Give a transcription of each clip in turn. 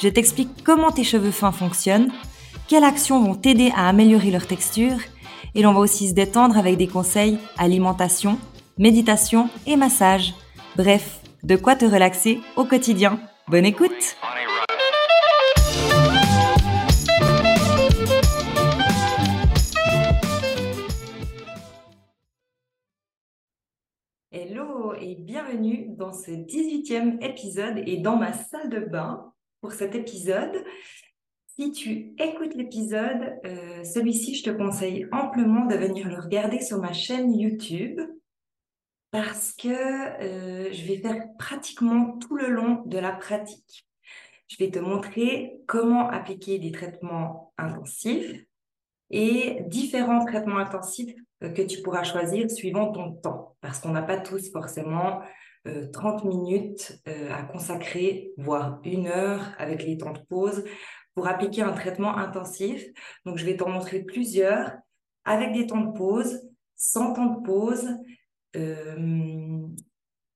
je t'explique comment tes cheveux fins fonctionnent, quelles actions vont t'aider à améliorer leur texture, et l'on va aussi se détendre avec des conseils alimentation, méditation et massage. Bref, de quoi te relaxer au quotidien. Bonne écoute Hello et bienvenue dans ce 18e épisode et dans ma salle de bain pour cet épisode. Si tu écoutes l'épisode, euh, celui-ci, je te conseille amplement de venir le regarder sur ma chaîne YouTube parce que euh, je vais faire pratiquement tout le long de la pratique. Je vais te montrer comment appliquer des traitements intensifs et différents traitements intensifs euh, que tu pourras choisir suivant ton temps, parce qu'on n'a pas tous forcément 30 euh, minutes euh, à consacrer, voire une heure avec les temps de pause pour appliquer un traitement intensif. Donc, je vais t'en montrer plusieurs avec des temps de pause, sans temps de pause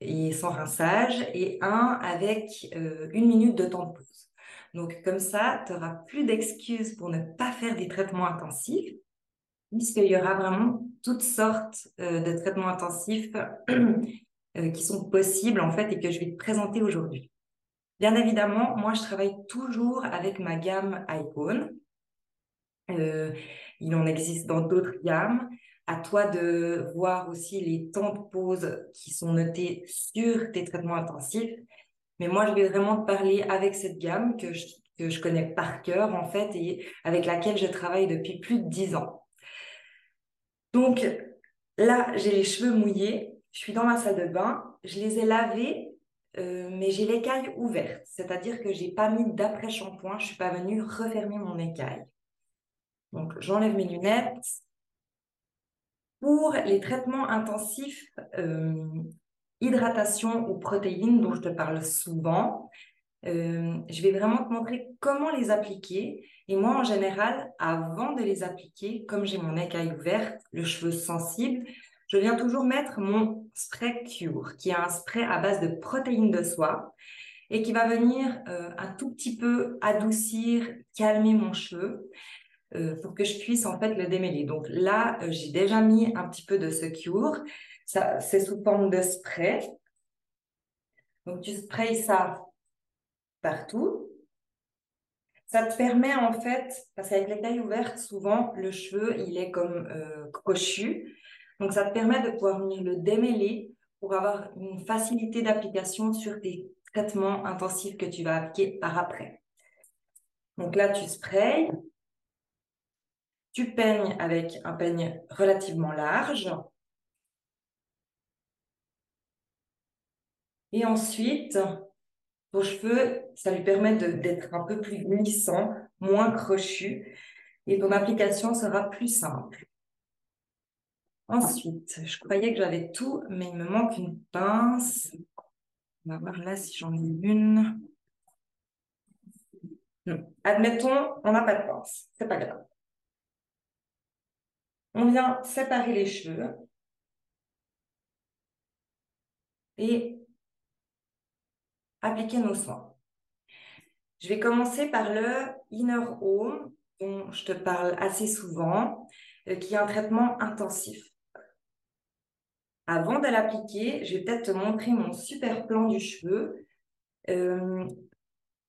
et sans rinçage, et un avec une minute de temps de pause. Donc, comme ça, tu n'auras plus d'excuses pour ne pas faire des traitements intensifs puisqu'il y aura vraiment toutes sortes euh, de traitements intensifs euh, qui sont possibles en fait et que je vais te présenter aujourd'hui. Bien évidemment, moi je travaille toujours avec ma gamme Icon. Euh, il en existe dans d'autres gammes. À toi de voir aussi les temps de pause qui sont notés sur tes traitements intensifs. Mais moi, je vais vraiment te parler avec cette gamme que je, que je connais par cœur, en fait, et avec laquelle je travaille depuis plus de dix ans. Donc là, j'ai les cheveux mouillés, je suis dans ma salle de bain, je les ai lavés, euh, mais j'ai l'écaille ouverte, c'est-à-dire que j'ai pas mis d'après-shampoing, je suis pas venue refermer mon écaille. Donc j'enlève mes lunettes. Pour les traitements intensifs, euh, hydratation ou protéines dont je te parle souvent, euh, je vais vraiment te montrer comment les appliquer. Et moi, en général, avant de les appliquer, comme j'ai mon écaille ouverte, le cheveu sensible, je viens toujours mettre mon spray Cure, qui est un spray à base de protéines de soie et qui va venir euh, un tout petit peu adoucir, calmer mon cheveu euh, pour que je puisse en fait le démêler. Donc là, j'ai déjà mis un petit peu de ce Cure. Ça, c'est sous forme de spray. Donc tu sprayes ça partout. Ça te permet en fait, parce qu'avec les tailles ouvertes, souvent le cheveu il est comme euh, crochu. Donc ça te permet de pouvoir venir le démêler pour avoir une facilité d'application sur tes traitements intensifs que tu vas appliquer par après. Donc là, tu sprayes. Tu peignes avec un peigne relativement large. Et ensuite, ton cheveu, ça lui permet d'être un peu plus glissant, moins crochu, et ton application sera plus simple. Ensuite, je croyais que j'avais tout, mais il me manque une pince. On va voir là si j'en ai une. Admettons, on n'a pas de pince. C'est pas grave. On vient séparer les cheveux. Et appliquer nos soins. Je vais commencer par le Inner Home, dont je te parle assez souvent, euh, qui est un traitement intensif. Avant de l'appliquer, je vais peut-être te montrer mon super plan du cheveu euh,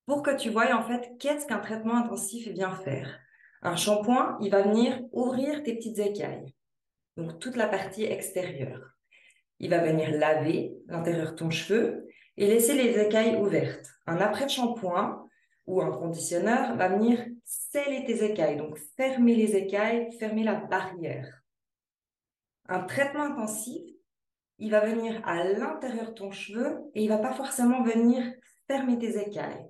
pour que tu vois en fait qu'est-ce qu'un traitement intensif vient faire. Un shampoing, il va venir ouvrir tes petites écailles, donc toute la partie extérieure. Il va venir laver l'intérieur de ton cheveu et laisser les écailles ouvertes. Un après-shampoing ou un conditionneur va venir sceller tes écailles, donc fermer les écailles, fermer la barrière. Un traitement intensif, il va venir à l'intérieur de ton cheveu et il va pas forcément venir fermer tes écailles.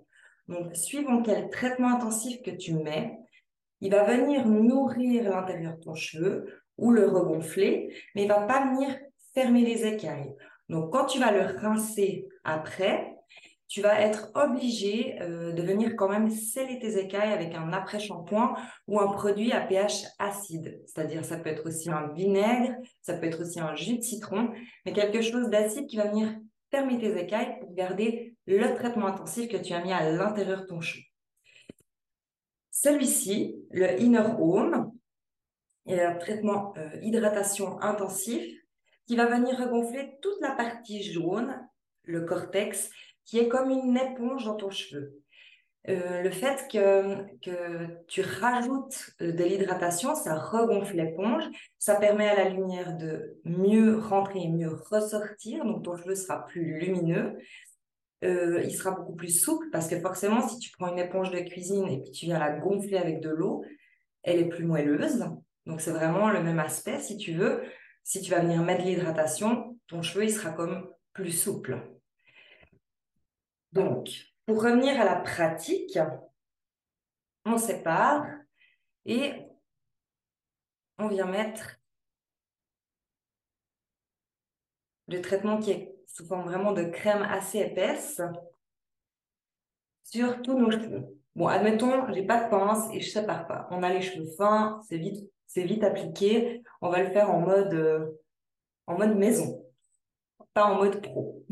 Donc, suivant quel traitement intensif que tu mets, il va venir nourrir l'intérieur de ton cheveu ou le regonfler, mais il va pas venir fermer les écailles. Donc, quand tu vas le rincer après, tu vas être obligé euh, de venir quand même sceller tes écailles avec un après-shampoing ou un produit à pH acide. C'est-à-dire, ça peut être aussi un vinaigre, ça peut être aussi un jus de citron, mais quelque chose d'acide qui va venir fermer tes écailles pour garder le traitement intensif que tu as mis à l'intérieur de ton cheveu. Celui-ci, le Inner Home, est un traitement euh, hydratation intensif qui va venir regonfler toute la partie jaune, le cortex, qui est comme une éponge dans ton cheveu. Euh, le fait que, que tu rajoutes euh, de l'hydratation, ça regonfle l'éponge, ça permet à la lumière de mieux rentrer et mieux ressortir, donc ton cheveu sera plus lumineux. Euh, il sera beaucoup plus souple parce que forcément, si tu prends une éponge de cuisine et tu viens la gonfler avec de l'eau, elle est plus moelleuse. Donc, c'est vraiment le même aspect. Si tu veux, si tu vas venir mettre l'hydratation, ton cheveu, il sera comme plus souple. Donc, pour revenir à la pratique, on sépare et on vient mettre le traitement qui est sous forme vraiment de crème assez épaisse sur tous nos cheveux. Bon, admettons, j'ai pas de pince et je sépare pas. On a les cheveux fins, c'est vite, c'est vite appliqué. On va le faire en mode, euh, en mode maison, pas en mode pro.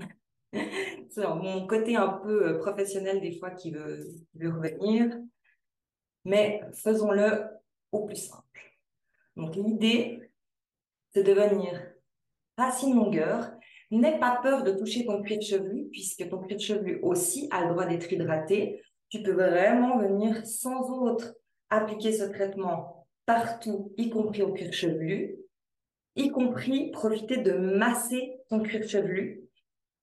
Mon côté un peu euh, professionnel des fois qui veut, revenir. Mais faisons-le au plus simple. Donc l'idée, c'est de venir racine longueur. N'aie pas peur de toucher ton cuir chevelu, puisque ton cuir chevelu aussi a le droit d'être hydraté. Tu peux vraiment venir sans autre appliquer ce traitement partout, y compris au cuir chevelu, y compris profiter de masser ton cuir chevelu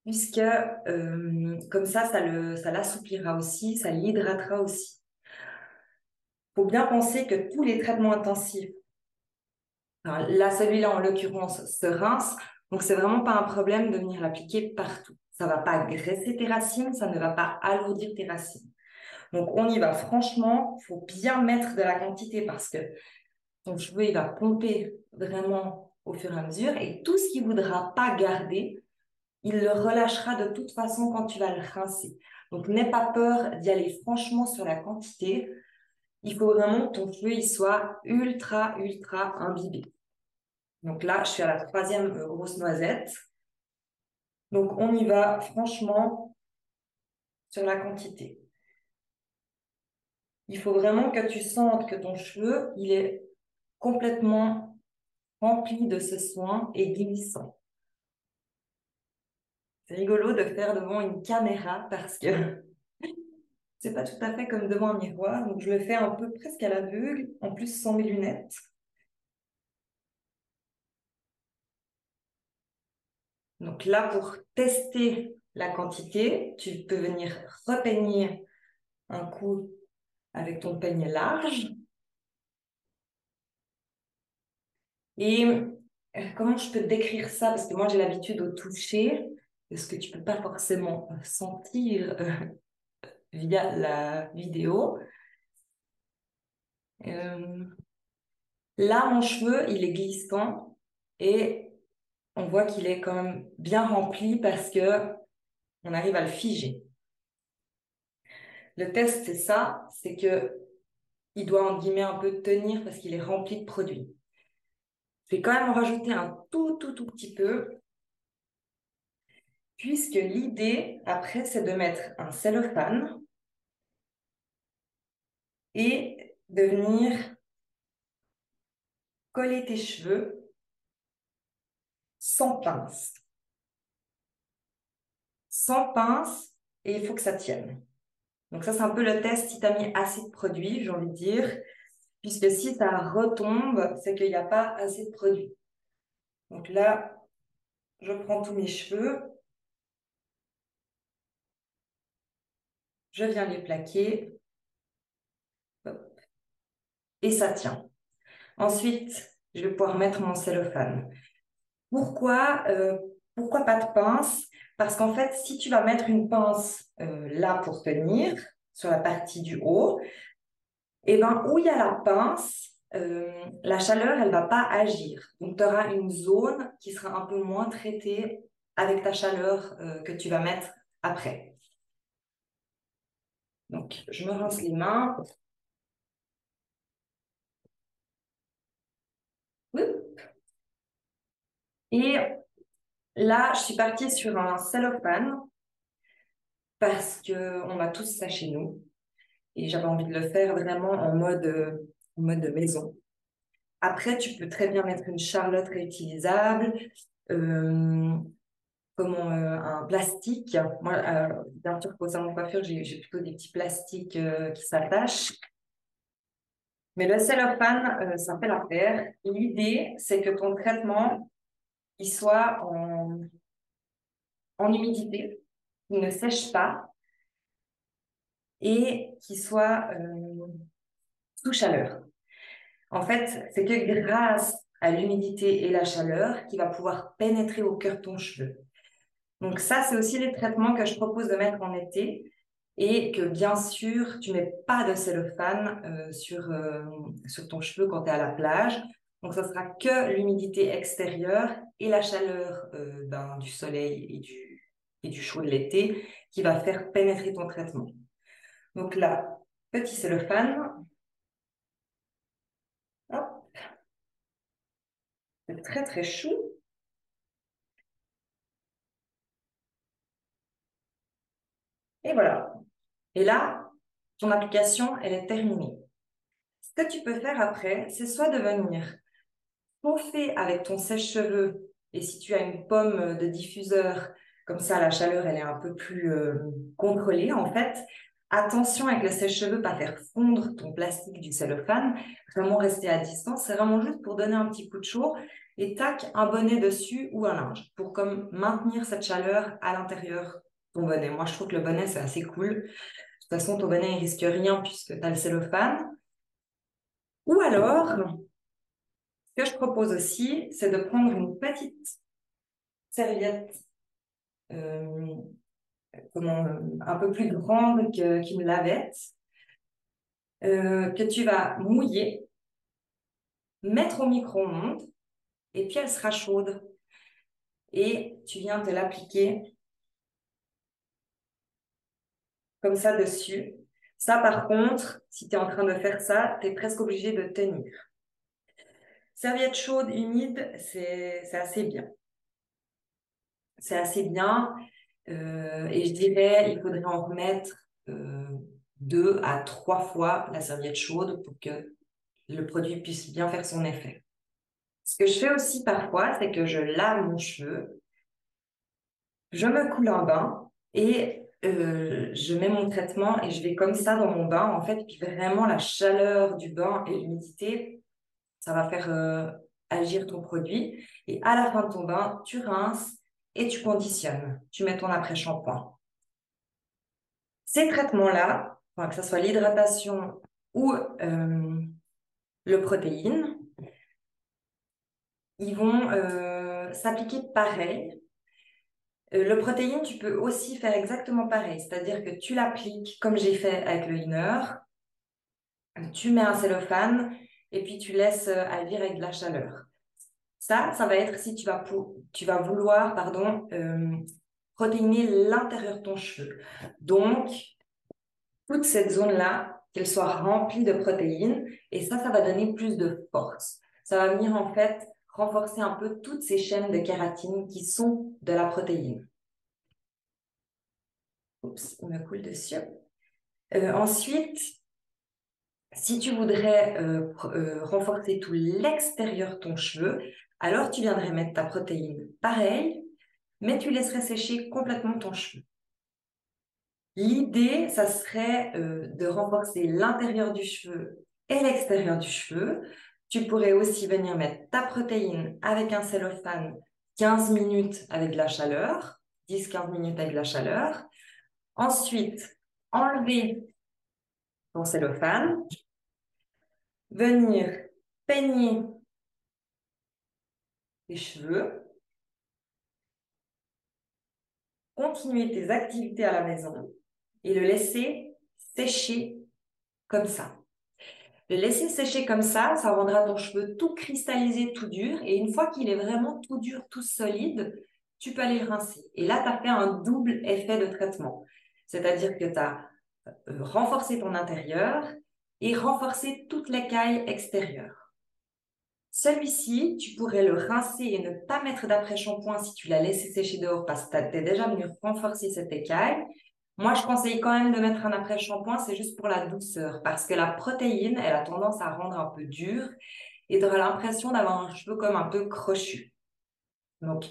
puisque euh, comme ça, ça, le, ça l'assouplira aussi, ça l'hydratera aussi. Il faut bien penser que tous les traitements intensifs, là, celui-là en l'occurrence, se rince, donc c'est vraiment pas un problème de venir l'appliquer partout. Ça va pas graisser tes racines, ça ne va pas alourdir tes racines. Donc on y va franchement, il faut bien mettre de la quantité parce que ton cheveu, il va pomper vraiment au fur et à mesure et tout ce qu'il voudra pas garder, il le relâchera de toute façon quand tu vas le rincer. Donc, n'aie pas peur d'y aller franchement sur la quantité. Il faut vraiment que ton cheveu il soit ultra, ultra imbibé. Donc là, je suis à la troisième euh, grosse noisette. Donc, on y va franchement sur la quantité. Il faut vraiment que tu sentes que ton cheveu, il est complètement rempli de ce soin et glissant. C'est rigolo de faire devant une caméra parce que c'est pas tout à fait comme devant un miroir. Donc, je le fais un peu presque à l'aveugle, en plus sans mes lunettes. Donc là, pour tester la quantité, tu peux venir repeigner un coup avec ton peigne large. Et euh, comment je peux décrire ça? Parce que moi, j'ai l'habitude au toucher ce que tu peux pas forcément sentir euh, via la vidéo? Euh, là, mon cheveu, il est glissant et on voit qu'il est quand même bien rempli parce que on arrive à le figer. Le test, c'est ça, c'est que il doit en guillemets un peu tenir parce qu'il est rempli de produits. Je vais quand même en rajouter un tout, tout, tout petit peu puisque l'idée, après, c'est de mettre un cellophane et de venir coller tes cheveux sans pince. Sans pince, et il faut que ça tienne. Donc ça, c'est un peu le test si tu as mis assez de produit, j'ai envie de dire, puisque si ça retombe, c'est qu'il n'y a pas assez de produit. Donc là, je prends tous mes cheveux je viens les plaquer. Et ça tient. Ensuite, je vais pouvoir mettre mon cellophane. Pourquoi, euh, pourquoi pas de pince? Parce qu'en fait, si tu vas mettre une pince euh, là pour tenir, sur la partie du haut, et eh ben, où il y a la pince, euh, la chaleur, elle va pas agir. Donc, tu auras une zone qui sera un peu moins traitée avec ta chaleur que tu vas mettre après. Donc, je me rince les mains. Et là, je suis partie sur un cellophane parce qu'on a tous ça chez nous. Et j'avais envie de le faire vraiment en mode, en mode maison. Après, tu peux très bien mettre une charlotte réutilisable, euh, comment, euh, un plastique. Moi, euh, bien sûr, pour mon coiffure, j'ai plutôt des petits plastiques euh, qui s'attachent. Mais le cellophane, ça fait l'affaire. L'idée, c'est que ton traitement, il soit en, en humidité, il ne sèche pas et qu'il soit sous chaleur. En fait, c'est que grâce à l'humidité et la chaleur qui va pouvoir pénétrer au cœur de ton cheveu. Donc ça, c'est aussi les traitements que je propose de mettre en été et que bien sûr, tu mets pas de cellophane euh, sur, euh, sur ton cheveu quand tu es à la plage. Donc ça sera que l'humidité extérieure et la chaleur euh, ben, du soleil et du, et du chaud de l'été qui va faire pénétrer ton traitement. Donc là, petit cellophane. C'est très très chou. Et voilà. Et là, ton application, elle est terminée. Ce que tu peux faire après, c'est soit de venir chauffer avec ton sèche-cheveux et si tu as une pomme de diffuseur, comme ça la chaleur elle est un peu plus euh, contrôlée en fait. Attention avec le sèche-cheveux, pas faire fondre ton plastique du cellophane, vraiment rester à distance, c'est vraiment juste pour donner un petit coup de chaud et tac, un bonnet dessus ou un linge pour comme maintenir cette chaleur à l'intérieur bonnet. Moi, je trouve que le bonnet, c'est assez cool. De toute façon, ton bonnet, il risque rien puisque tu as le cellophane. Ou alors, ce que je propose aussi, c'est de prendre une petite serviette euh, un peu plus grande qu'une lavette, euh, que tu vas mouiller, mettre au micro-ondes, et puis elle sera chaude. Et tu viens de l'appliquer comme ça dessus. Ça, par contre, si tu es en train de faire ça, tu es presque obligé de tenir. Serviette chaude, humide, c'est assez bien. C'est assez bien. Euh, et je dirais, il faudrait en remettre euh, deux à trois fois la serviette chaude pour que le produit puisse bien faire son effet. Ce que je fais aussi parfois, c'est que je lave mon cheveu, je me coule un bain et euh, je mets mon traitement et je vais comme ça dans mon bain, en fait, puis vraiment la chaleur du bain et l'humidité, ça va faire euh, agir ton produit. Et à la fin de ton bain, tu rinces et tu conditionnes. Tu mets ton après-shampoing. Ces traitements-là, que ce soit l'hydratation ou euh, le protéine, ils vont s'appliquer pareil euh, le protéine, tu peux aussi faire exactement pareil, c'est-à-dire que tu l'appliques comme j'ai fait avec le liner, tu mets un cellophane et puis tu laisses euh, agir avec de la chaleur. Ça, ça va être si tu vas, tu vas vouloir pardon, euh, protéiner l'intérieur de ton cheveu. Donc, toute cette zone-là, qu'elle soit remplie de protéines, et ça, ça va donner plus de force. Ça va venir en fait renforcer un peu toutes ces chaînes de kératine qui sont de la protéine. Oups, il me coule dessus. Euh, ensuite, si tu voudrais euh, euh, renforcer tout l'extérieur de ton cheveu, alors tu viendrais mettre ta protéine pareil, mais tu laisserais sécher complètement ton cheveu. L'idée, ça serait de renforcer l'intérieur du cheveu et l'extérieur du cheveu tu pourrais aussi venir mettre ta protéine avec un cellophane 15 minutes avec de la chaleur, 10-15 minutes avec de la chaleur. Ensuite, enlever ton cellophane, venir peigner tes cheveux, continuer tes activités à la maison et le laisser sécher comme ça. Le laisser sécher comme ça, ça rendra ton cheveu tout cristallisé, tout dur. Et une fois qu'il est vraiment tout dur, tout solide, tu peux aller le rincer. Et là, tu as fait un double effet de traitement. C'est-à-dire que tu as euh, renforcé ton intérieur et renforcé toute l'écaille extérieure. Celui-ci, tu pourrais le rincer et ne pas mettre d'après-shampoing si tu l'as laissé sécher dehors parce que tu es déjà venu renforcer cette écaille. Moi, je conseille quand même de mettre un après-shampoing, c'est juste pour la douceur, parce que la protéine, elle a tendance à rendre un peu dur et tu l'impression d'avoir un cheveu comme un peu crochu. Donc,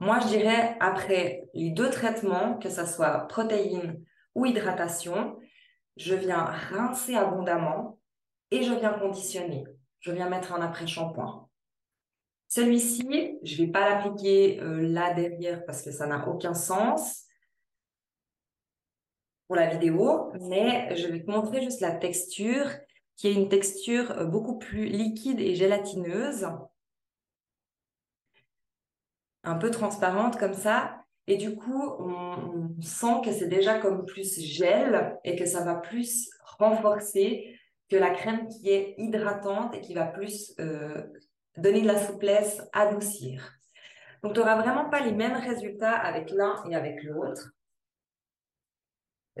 moi, je dirais, après les deux traitements, que ce soit protéine ou hydratation, je viens rincer abondamment et je viens conditionner. Je viens mettre un après-shampoing. Celui-ci, je ne vais pas l'appliquer euh, là derrière parce que ça n'a aucun sens pour la vidéo, mais je vais te montrer juste la texture, qui est une texture euh, beaucoup plus liquide et gélatineuse, un peu transparente comme ça. Et du coup, on, sent que c'est déjà comme plus gel et que ça va plus renforcer que la crème qui est hydratante et qui va plus euh, donner de la souplesse, adoucir. Donc, tu n'auras vraiment pas les mêmes résultats avec l'un et avec l'autre.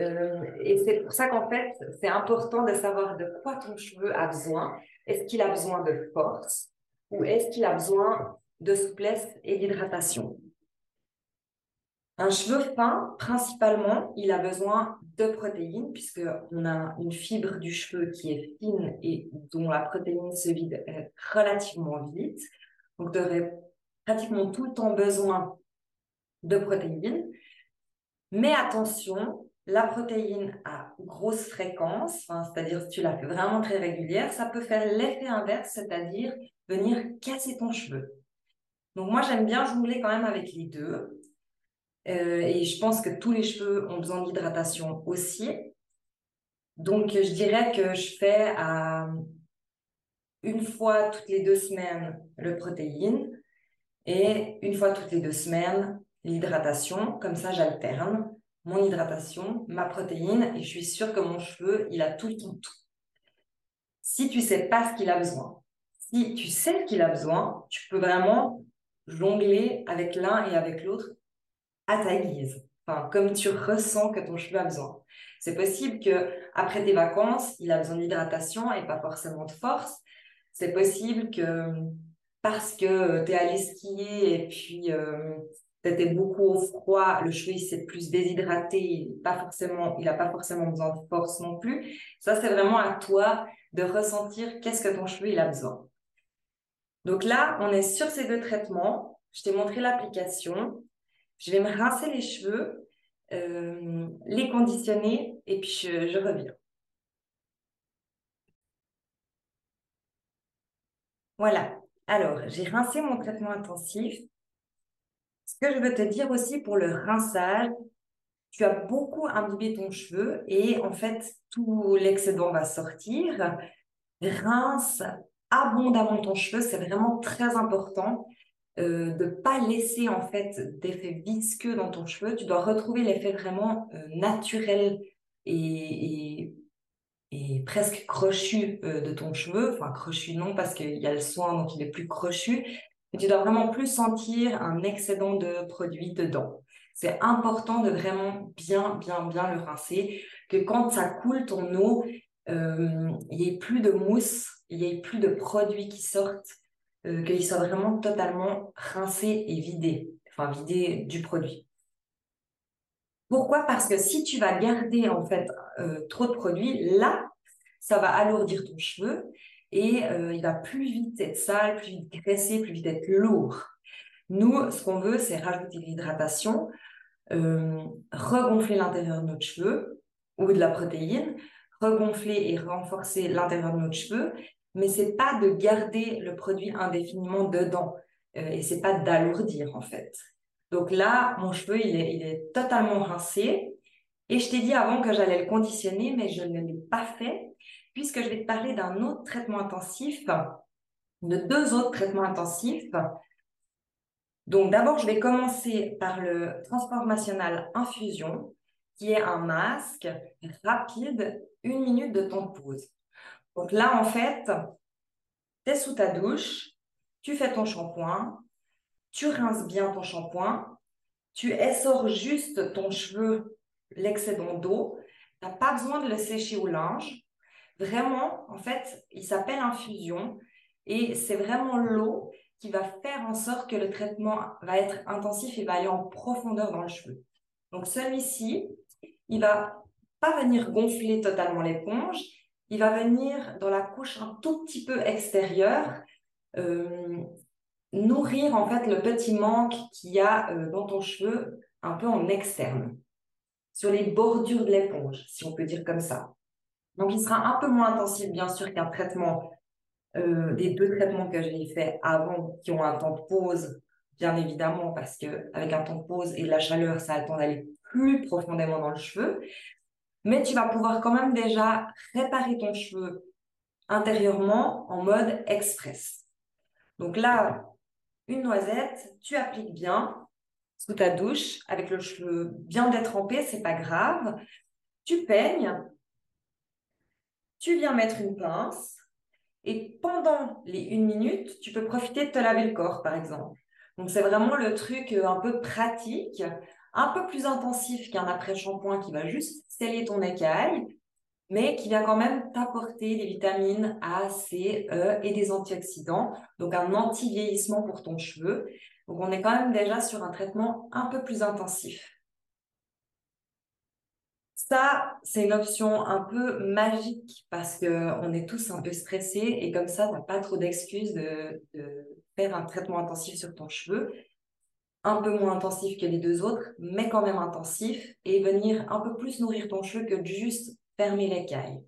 Euh, et c'est pour ça qu'en fait, c'est important de savoir de quoi ton cheveu a besoin. Est-ce qu'il a besoin de force ou est-ce qu'il a besoin de souplesse et d'hydratation? Un cheveu fin, principalement, il a besoin de protéines puisqu'on a une fibre du cheveu qui est fine et dont la protéine se vide relativement vite. Donc, tu aurais pratiquement tout le temps besoin de protéines. Mais attention, la protéine à grosse fréquence, c'est-à-dire si tu la fais vraiment très régulière, ça peut faire l'effet inverse, c'est-à-dire venir casser ton cheveu. Donc moi, j'aime bien jongler quand même avec les deux. Euh, et je pense que tous les cheveux ont besoin d'hydratation aussi. Donc je dirais que je fais à une fois toutes les deux semaines le protéine et une fois toutes les deux semaines l'hydratation. Comme ça, j'alterne mon hydratation, ma protéine, et je suis sûre que mon cheveu, il a tout le temps tout. Si tu sais pas ce qu'il a besoin, si tu sais ce qu'il a besoin, tu peux vraiment jongler avec l'un et avec l'autre à ta guise. Enfin, comme tu ressens que ton cheveu a besoin. C'est possible que après tes vacances, il a besoin d'hydratation et pas forcément de force. C'est possible que parce que tu es allé skier et puis euh, peut beaucoup au froid, le cheveu s'est plus déshydraté, il n'a pas forcément, il pas forcément besoin de force non plus. Ça, c'est vraiment à toi de ressentir qu'est-ce que ton cheveu il a besoin. Donc là, on est sur ces deux traitements. Je t'ai montré l'application. Je vais me rincer les cheveux, euh, les conditionner et puis je reviens. Voilà. Alors, j'ai rincé mon traitement intensif. Ce que je veux te dire aussi pour le rinçage, tu as beaucoup imbibé ton cheveu et en fait, tout l'excédent va sortir. Rince abondamment ton cheveu, c'est vraiment très important euh, de pas laisser en fait d'effet visqueux dans ton cheveu. Tu dois retrouver l'effet vraiment euh, naturel et, et, presque crochu euh, de ton cheveu. Enfin, crochu non parce qu'il y a le soin, donc il est plus crochu. Mais tu dois vraiment plus sentir un excédent de produit dedans. C'est important de vraiment bien, bien, bien le rincer, que quand ça coule ton eau, euh, il n'y ait plus de mousse, il n'y ait plus de produits qui sortent, euh, qu'il soit vraiment totalement rincé et vidé, enfin vidé du produit. Pourquoi? Parce que si tu vas garder en fait euh, trop de produits, là, ça va alourdir ton cheveu et euh, il va plus vite être sale, plus vite graisser, plus vite être lourd. Nous, ce qu'on veut, c'est rajouter de l'hydratation, euh, regonfler l'intérieur de notre cheveux ou de la protéine, regonfler et renforcer l'intérieur de notre cheveux, mais c'est pas de garder le produit indéfiniment dedans euh, et c'est pas d'alourdir en fait. Donc là, mon cheveu, il est totalement rincé. Et je t'ai dit avant que j'allais le conditionner, mais je ne l'ai pas fait puisque je vais te parler d'un autre traitement intensif, de deux autres traitements intensifs. Donc d'abord, je vais commencer par le transformationnel infusion. qui est un masque rapide, une minute de temps de pause. Donc là, en fait, tu es sous ta douche, tu fais ton shampoing, tu rinces bien ton shampoing, tu essores juste ton cheveu, l'excédent d'eau, tu n'as pas besoin de le sécher au linge. Vraiment, en fait, il s'appelle infusion et c'est vraiment l'eau qui va faire en sorte que le traitement va être intensif et va aller en profondeur dans le cheveu. Donc celui-ci, il va pas venir gonfler totalement l'éponge, il va venir dans la couche un tout petit peu extérieure, euh, nourrir en fait le petit manque qu'il y a euh, dans ton cheveu un peu en externe, sur les bordures de l'éponge, si on peut dire comme ça. Donc il sera un peu moins intensif bien sûr qu'un traitement, euh, des deux traitements que j'ai fait avant qui ont un temps de pause, bien évidemment, parce que avec un temps de pause et de la chaleur, ça a le temps d'aller plus profondément dans le cheveu. Mais tu vas pouvoir quand même déjà réparer ton cheveu intérieurement en mode express. Donc là, une noisette, tu appliques bien sous ta douche avec le cheveu bien détrempé, c'est pas grave. Tu peignes, tu viens mettre une pince et pendant les une minute, tu peux profiter de te laver le corps, par exemple. Donc c'est vraiment le truc euh, un peu pratique un peu plus intensif qu'un après-shampoing qui va juste sceller ton écaille, mais qui va quand même t'apporter des vitamines A, C, E et des antioxydants, donc un anti-vieillissement pour ton cheveu. Donc on est quand même déjà sur un traitement un peu plus intensif. Ça, c'est une option un peu magique parce qu'on est tous un peu stressés et comme ça, tu n'as pas trop d'excuses de, faire un traitement intensif sur ton cheveu un peu moins intensif que les deux autres, mais quand même intensif, et venir un peu plus nourrir ton cheveu que de juste fermer l'écaille.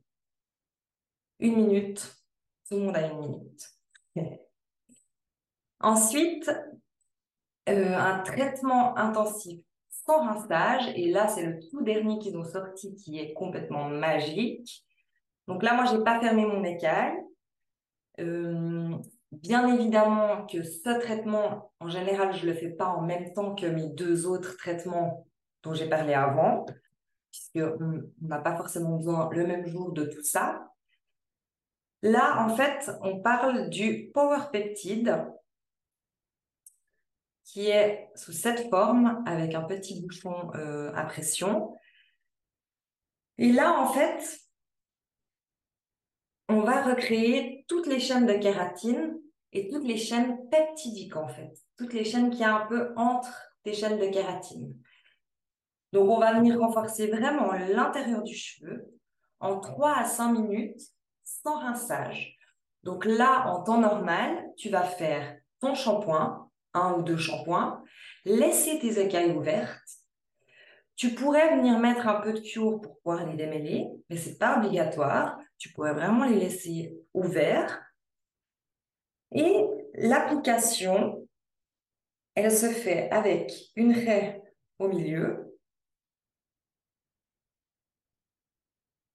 Une minute, tout le monde a une minute. Ensuite, euh, un traitement intensif sans rinçage, et là c'est le tout dernier qu'ils ont sorti qui est complètement magique. Donc là, moi, j'ai pas fermé mon écaille. Euh, Bien évidemment que ce traitement, en général, je ne le fais pas en même temps que mes deux autres traitements dont j'ai parlé avant, puisqu'on n'a pas forcément besoin le même jour de tout ça. Là, en fait, on parle du Power Peptide, qui est sous cette forme, avec un petit bouchon euh, à pression. Et là, en fait, on va recréer toutes les chaînes de kératine et toutes les chaînes peptidiques, en fait. Toutes les chaînes qui y a un peu entre tes chaînes de kératine. Donc, on va venir renforcer vraiment l'intérieur du cheveu en 3 à 5 minutes sans rinçage. Donc là, en temps normal, tu vas faire ton shampoing, un ou deux shampoings, laisser tes écailles ouvertes. Tu pourrais venir mettre un peu de cure pour pouvoir les démêler, mais c'est pas obligatoire. Tu pourrais vraiment les laisser ouverts et l'application, elle se fait avec une raie au milieu.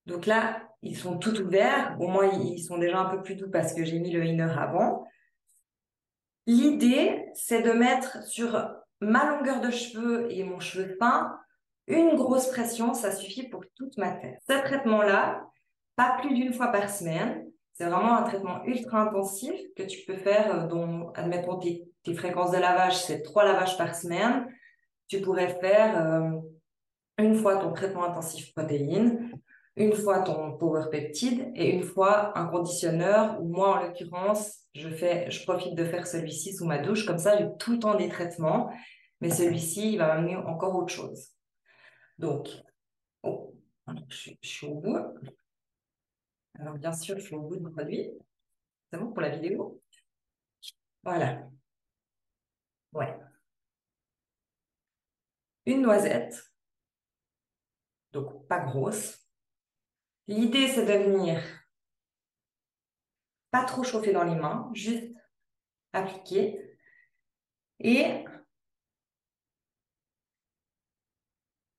Donc là, ils sont tout ouverts. Au moins, ils sont déjà un peu plus doux parce que j'ai mis le inner avant. L'idée, c'est de mettre sur ma longueur de cheveux et mon cheveu fin une grosse pression. Ça suffit pour toute ma tête. Ce traitement-là, pas plus d'une fois par semaine. C'est vraiment un traitement ultra intensif que tu peux faire, dont, admettons, tes, fréquences de lavage, c'est trois lavages par semaine. Tu pourrais faire euh, une fois ton traitement intensif protéine, une fois ton power peptide et une fois un conditionneur. Moi, en l'occurrence, je fais, je profite de faire celui-ci sous ma douche. Comme ça, j'ai tout le temps des traitements. Mais celui-ci, il va m'amener encore autre chose. Donc, oh, je suis au bout. Alors, bien sûr, je suis au bout du produit. C'est bon pour la vidéo Voilà. Ouais. Une noisette, donc pas grosse. L'idée, c'est de venir pas trop chauffer dans les mains, juste appliquer et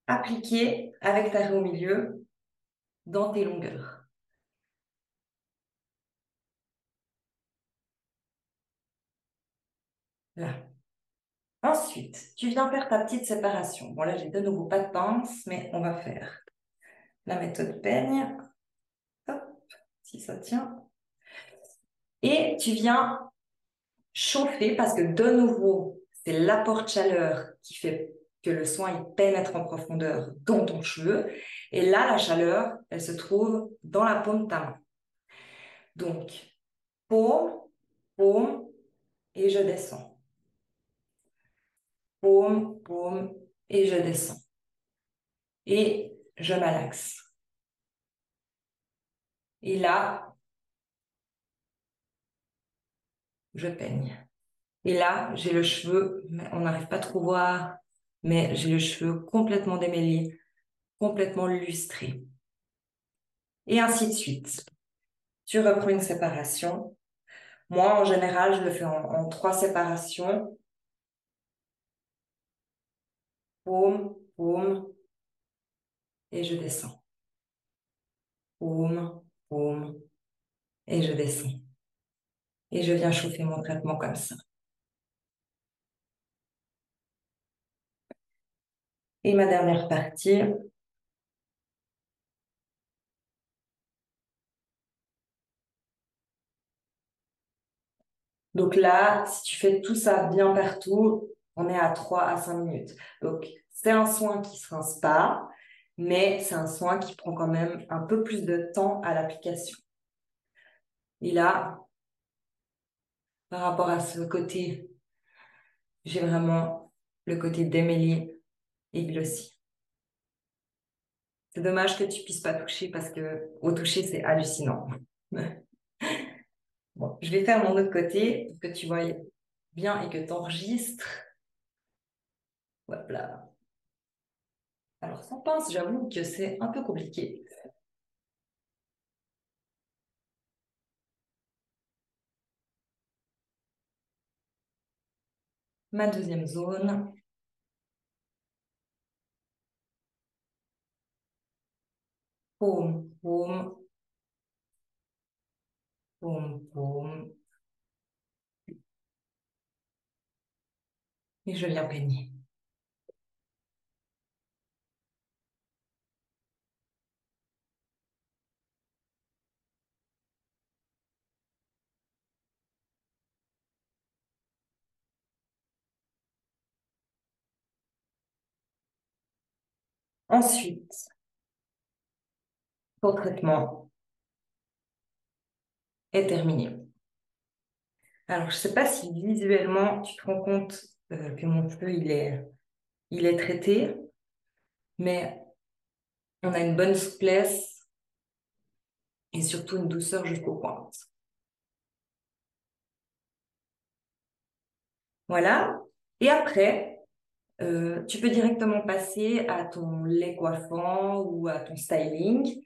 appliquer avec ta raie au milieu dans tes longueurs. Là. Ensuite, tu viens faire ta petite séparation. Bon, là, j'ai de nouveau pas de pince, mais on va faire la méthode peigne. Hop, si ça tient. Et tu viens chauffer parce que de nouveau, c'est l'apport de chaleur qui fait que le soin il pénètre en profondeur dans ton cheveu. Et là, la chaleur, elle se trouve dans la paume de ta main. Donc, paume, paume, et je descends. Paume, paume, et je descends. Et je malaxe. Et là, je peigne. Et là, j'ai le cheveu, on n'arrive pas trop voir, mais j'ai le cheveu complètement démêlé, complètement lustré. Et ainsi de suite. Tu reprends une séparation. Moi, en général, je le fais en, trois séparations. Paume, paume, et je descends. Paume, paume, et je descends. Et je viens chauffer mon traitement comme ça. Et ma dernière partie, Donc là, si tu fais tout ça bien partout, on est à 3 à 5 minutes. Donc, c'est un soin qui se rince pas, mais c'est un soin qui prend quand même un peu plus de temps à l'application. Et là, par rapport à ce côté, j'ai vraiment le côté démêlé et glossy. C'est dommage que tu puisses pas toucher parce que au toucher, c'est hallucinant. bon, je vais faire mon autre côté pour que tu vois bien et que tu enregistres. Voilà. Alors, sans pince, j'avoue que c'est un peu compliqué. Ma deuxième zone. Paume, paume. Paume, paume. Et je viens peigner. Ensuite, ton traitement est terminé. Alors, je ne sais pas si visuellement tu te rends compte euh, que mon cheveu il est, il est traité, mais on a une bonne souplesse et surtout une douceur jusqu'au pointe. Voilà. Et après, euh, tu peux directement passer à ton lait coiffant ou à ton styling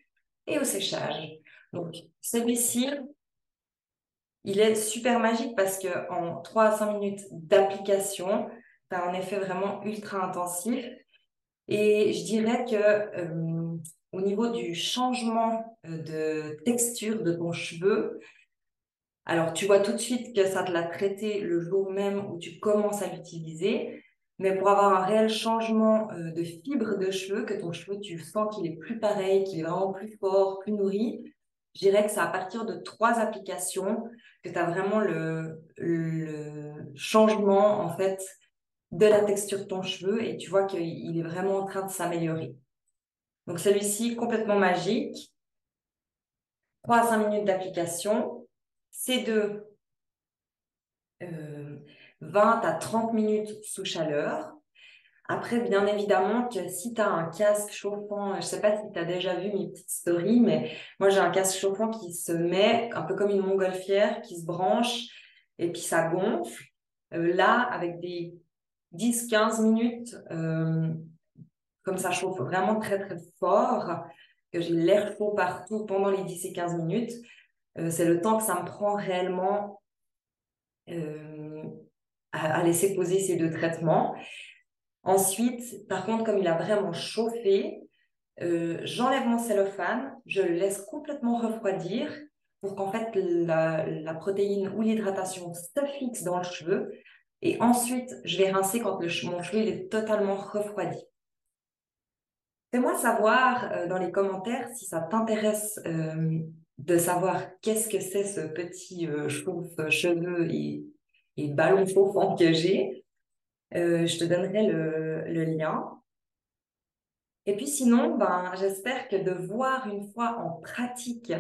et au séchage. Donc, celui-ci, il est super magique parce qu'en 3 à 5 minutes d'application, tu as un effet vraiment ultra intensif. Et je dirais que euh, au niveau du changement euh, de texture de ton cheveu, alors tu vois tout de suite que ça te l'a traité le jour même où tu commences à l'utiliser, mais pour avoir un réel changement euh, de fibre de cheveux, que ton cheveu, tu sens qu'il est plus pareil, qu'il est vraiment plus fort, plus nourri, je dirais que c'est à partir de trois applications que tu as vraiment le, changement, en fait, de la texture de ton cheveu et tu vois qu'il est vraiment en train de s'améliorer. Donc celui-ci, complètement magique. 3 à 5 minutes d'application. Ces deux, euh, 20 à 30 minutes sous chaleur. Après, bien évidemment, que si tu as un casque chauffant, je ne sais pas si tu as déjà vu mes petites stories, mais moi j'ai un casque chauffant qui se met un peu comme une montgolfière, qui se branche et puis ça gonfle. Euh, là, avec des 10-15 minutes, euh, comme ça chauffe vraiment très très fort, que j'ai l'air chaud partout pendant les 10 et 15 minutes, euh, c'est le temps que ça me prend réellement à, laisser poser ces deux traitements. Ensuite, par contre, comme il a vraiment chauffé, euh, j'enlève mon cellophane, je le laisse complètement refroidir pour qu'en fait la, protéine ou l'hydratation se fixe dans le cheveu. Et ensuite, je vais rincer quand le, mon cheveu est totalement refroidi. Fais-moi savoir euh, dans les commentaires si ça t'intéresse euh, de savoir qu'est-ce que c'est ce petit euh, cheveux et, et ballon chauffant que j'ai. je te donnerai le, lien. Et puis sinon, ben, j'espère que de voir une fois en pratique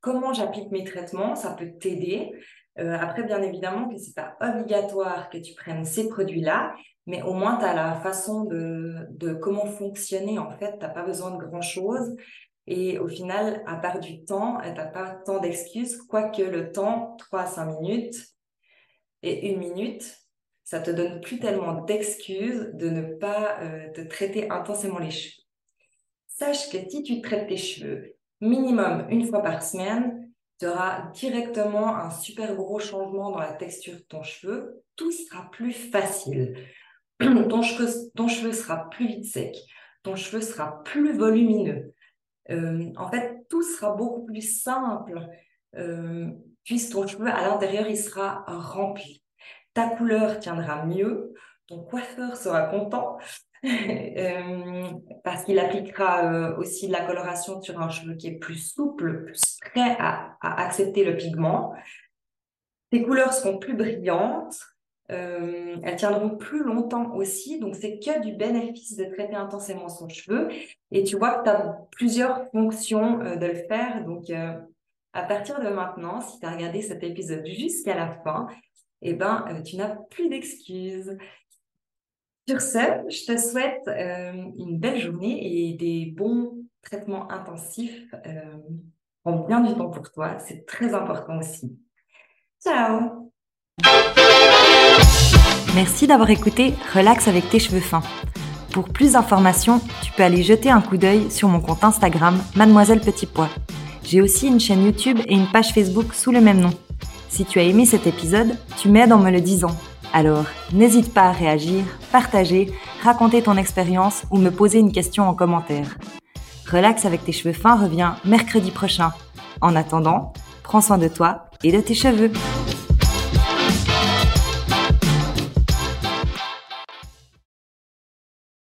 comment j'applique mes traitements, ça peut t'aider. après, bien évidemment, que ce n'est pas obligatoire que tu prennes ces produits-là, mais au moins, tu as la façon de, de, comment fonctionner. En fait, tu n'as pas besoin de grand-chose. Et au final, à part du temps, tu n'as pas tant d'excuses, quoique le temps, 3 à 5 minutes et une minute, ça te donne plus tellement d'excuses de ne pas euh, te traiter intensément les cheveux. Sache que si tu traites tes cheveux minimum une fois par semaine, tu auras directement un super gros changement dans la texture de ton cheveu. Tout sera plus facile. ton, cheveu, sera plus vite sec, ton cheveu sera plus volumineux. Euh, en fait, tout sera beaucoup plus simple euh, puisque ton cheveu à l'intérieur, il sera rempli. Ta couleur tiendra mieux, ton coiffeur sera content euh, parce qu'il appliquera aussi de la coloration sur un cheveu qui est plus souple, plus prêt à accepter le pigment. Tes couleurs seront plus brillantes, euh, elles tiendront plus longtemps aussi. Donc, c'est que du bénéfice de traiter intensément son cheveu. Et tu vois que tu as plusieurs fonctions euh, de le faire. Donc, euh, à partir de maintenant, si tu as regardé cet épisode jusqu'à la fin, eh ben, tu n'as plus d'excuses. Sur ce, je te souhaite une belle journée et des bons traitements intensifs. prends bien du temps pour toi, c'est très important aussi. Ciao Merci d'avoir écouté Relax avec tes cheveux fins. Pour plus d'informations, tu peux aller jeter un coup d'œil sur mon compte Instagram Mademoiselle Petit Pois. J'ai aussi une chaîne YouTube et une page Facebook sous le même nom. Si tu as aimé cet épisode, tu m'aides en me le disant. Alors, n'hésite pas à réagir, partager, raconter ton expérience ou me poser une question en commentaire. Relax avec tes cheveux fins revient mercredi prochain. En attendant, prends soin de toi et de tes cheveux.